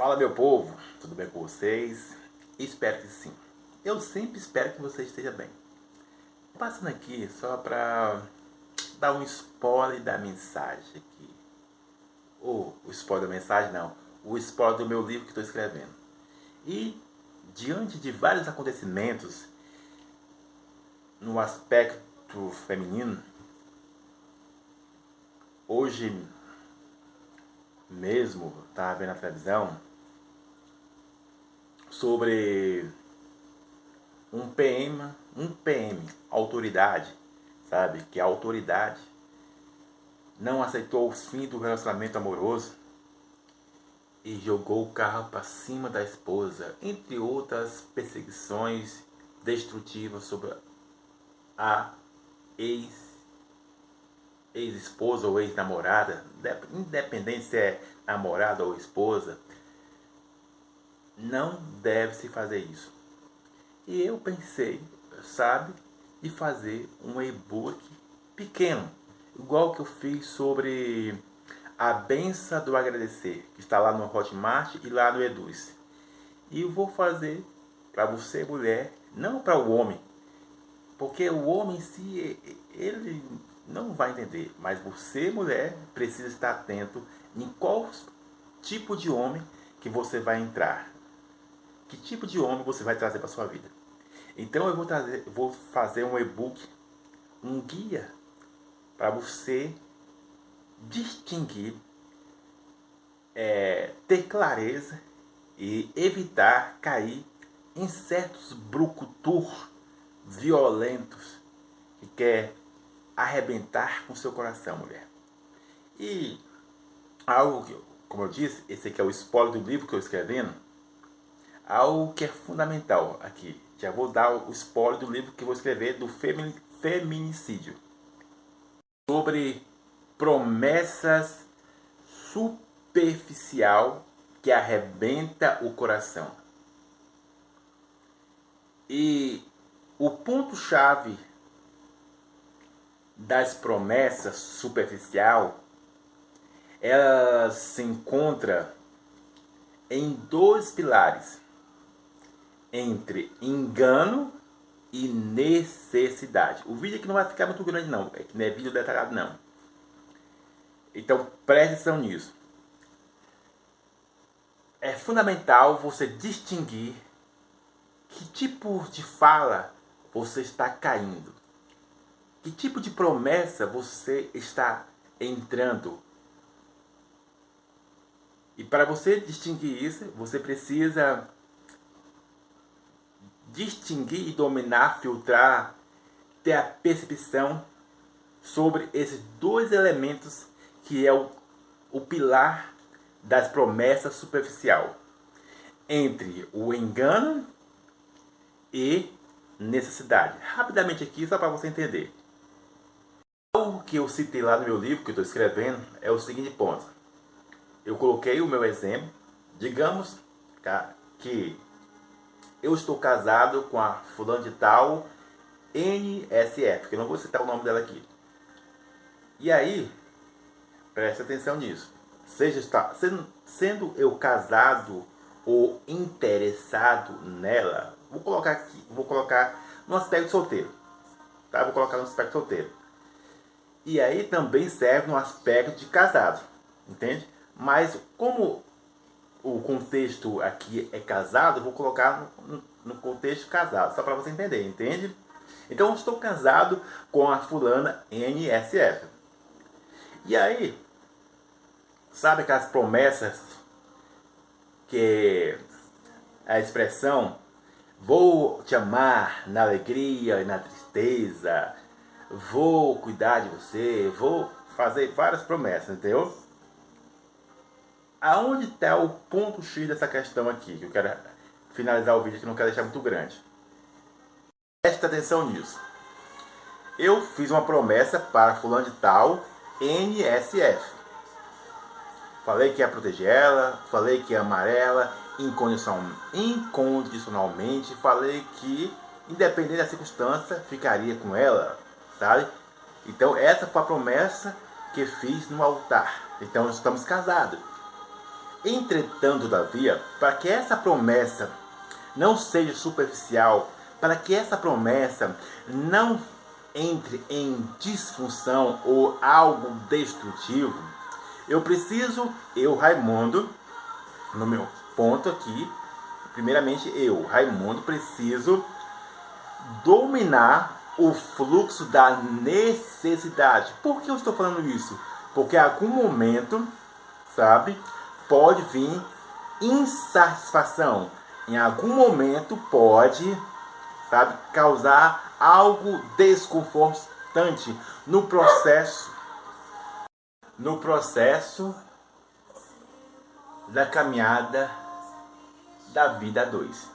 Fala meu povo, tudo bem com vocês? Espero que sim. Eu sempre espero que você esteja bem. Passando aqui só para dar um spoiler da mensagem aqui. Ou o spoiler da mensagem não, o spoiler do meu livro que estou escrevendo. E diante de vários acontecimentos no aspecto feminino, hoje mesmo estava vendo na televisão sobre um PM, um PM, autoridade, sabe? Que a autoridade não aceitou o fim do relacionamento amoroso e jogou o carro para cima da esposa, entre outras perseguições destrutivas sobre a ex ex-esposa ou ex-namorada, independente se é namorada ou esposa, não deve se fazer isso. E eu pensei, sabe, de fazer um e-book pequeno, igual que eu fiz sobre a benção do agradecer, que está lá no Hotmart e lá no Eduz. E eu vou fazer para você, mulher, não para o homem, porque o homem em si, ele não vai entender, mas você, mulher, precisa estar atento em qual tipo de homem que você vai entrar que tipo de homem você vai trazer para sua vida. Então eu vou trazer, vou fazer um e-book, um guia para você distinguir, é, ter clareza e evitar cair em certos brucutur violentos que quer arrebentar com seu coração, mulher. E algo que, como eu disse, esse aqui é o spoiler do livro que eu escrevendo algo que é fundamental aqui. Já vou dar o spoiler do livro que vou escrever do feminicídio. Sobre promessas superficial que arrebenta o coração. E o ponto chave das promessas superficial ela se encontra em dois pilares entre engano e necessidade. O vídeo aqui não vai ficar muito grande não, é que não é vídeo detalhado não. Então preste atenção nisso. É fundamental você distinguir que tipo de fala você está caindo. Que tipo de promessa você está entrando. E para você distinguir isso, você precisa distinguir e dominar, filtrar, ter a percepção sobre esses dois elementos que é o, o pilar das promessas superficial entre o engano e necessidade. Rapidamente aqui, só para você entender. Algo que eu citei lá no meu livro que estou escrevendo é o seguinte ponto. Eu coloquei o meu exemplo. Digamos que eu estou casado com a fulana de tal NSF, que eu não vou citar o nome dela aqui. E aí, preste atenção nisso. Seja está, sendo, sendo eu casado ou interessado nela, vou colocar aqui, vou colocar no aspecto solteiro. Tá? Vou colocar no aspecto solteiro. E aí também serve no aspecto de casado, entende? Mas como o contexto aqui é casado, vou colocar no, no contexto casado, só para você entender, entende? Então estou casado com a fulana NSF. E aí, sabe aquelas promessas que a expressão vou te amar na alegria e na tristeza, vou cuidar de você, vou fazer várias promessas, entendeu? Aonde está o ponto X dessa questão aqui? Que eu quero finalizar o vídeo que não quero deixar muito grande. Preste atenção nisso. Eu fiz uma promessa para fulano de tal NSF. Falei que ia proteger ela, falei que ia amar ela incondicionalmente, falei que independente da circunstância ficaria com ela, sabe? Então essa foi a promessa que fiz no altar. Então estamos casados. Entretanto, todavia, para que essa promessa não seja superficial, para que essa promessa não entre em disfunção ou algo destrutivo, eu preciso, eu, Raimundo, no meu ponto aqui, primeiramente eu, Raimundo, preciso dominar o fluxo da necessidade. Por que eu estou falando isso? Porque em algum momento, sabe, pode vir insatisfação. Em algum momento pode, sabe, causar algo desconfortante no processo no processo da caminhada da vida a dois.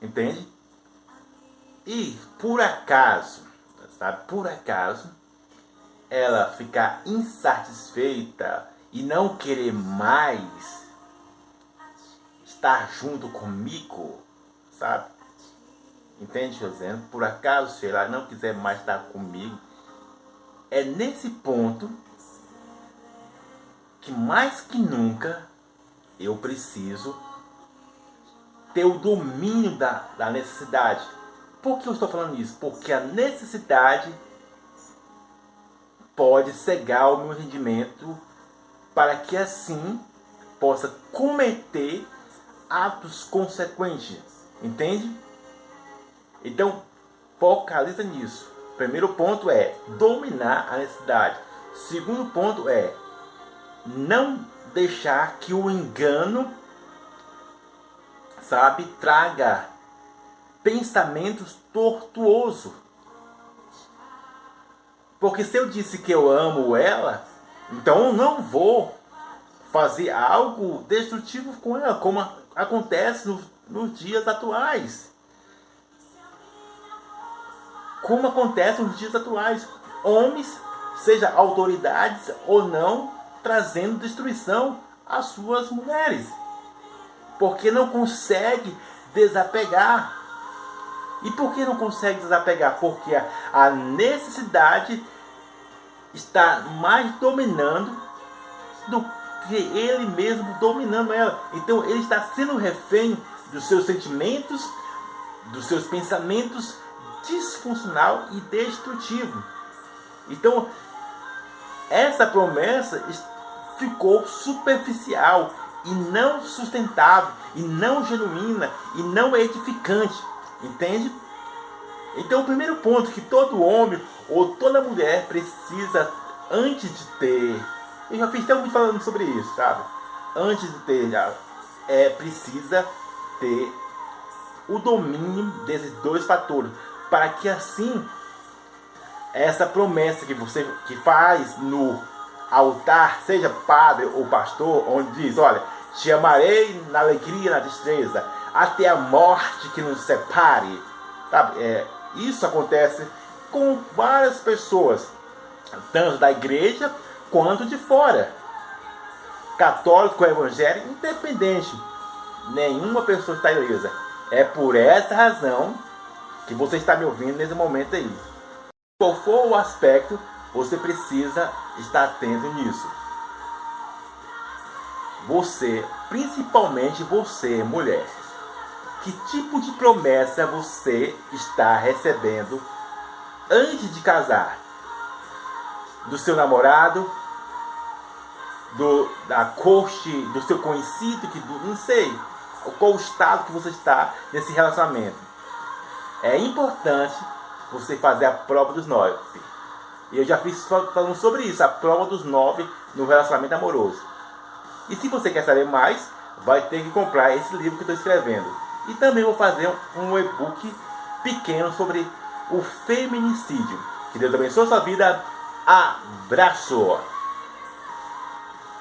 Entende? E por acaso, sabe, por acaso, ela ficar insatisfeita e não querer mais estar junto comigo, sabe? Entende, José? Por acaso, se ela não quiser mais estar comigo, é nesse ponto que mais que nunca eu preciso ter o domínio da, da necessidade. Por que eu estou falando isso? Porque a necessidade pode cegar o meu rendimento para que assim possa cometer atos consequentes. Entende? Então, focaliza nisso. Primeiro ponto é dominar a necessidade. Segundo ponto é não deixar que o engano, sabe, traga pensamentos tortuosos. Porque se eu disse que eu amo ela, então eu não vou fazer algo destrutivo com ela, como acontece no, nos dias atuais. Como acontece nos dias atuais. Homens, seja autoridades ou não, trazendo destruição às suas mulheres. Porque não consegue desapegar. E por que não consegue desapegar? Porque a necessidade está mais dominando do que ele mesmo dominando ela. Então ele está sendo refém dos seus sentimentos, dos seus pensamentos disfuncional e destrutivo. Então essa promessa ficou superficial e não sustentável, e não genuína, e não edificante. Entende? Então, o primeiro ponto que todo homem ou toda mulher precisa, antes de ter. Eu já fiz tempo falando sobre isso, sabe? Antes de ter, já, é precisa ter o domínio desses dois fatores, para que assim essa promessa que você que faz no altar, seja padre ou pastor, onde diz, olha, te amarei na alegria, na tristeza, até a morte que nos separe. Sabe? É, isso acontece com várias pessoas, tanto da igreja quanto de fora. Católico, evangélico, independente. Nenhuma pessoa está ilesa. É por essa razão que você está me ouvindo nesse momento aí. Qual for o aspecto você precisa estar atento nisso. Você, principalmente você, mulher, que tipo de promessa você está recebendo antes de casar? Do seu namorado, do da corte, do seu conhecido, que do, não sei, qual o estado que você está nesse relacionamento. É importante você fazer a prova dos nove. E eu já fiz falando sobre isso, a prova dos nove no relacionamento amoroso. E se você quer saber mais, vai ter que comprar esse livro que estou escrevendo. E também vou fazer um e-book pequeno sobre o feminicídio. Que Deus abençoe a sua vida. Abraço!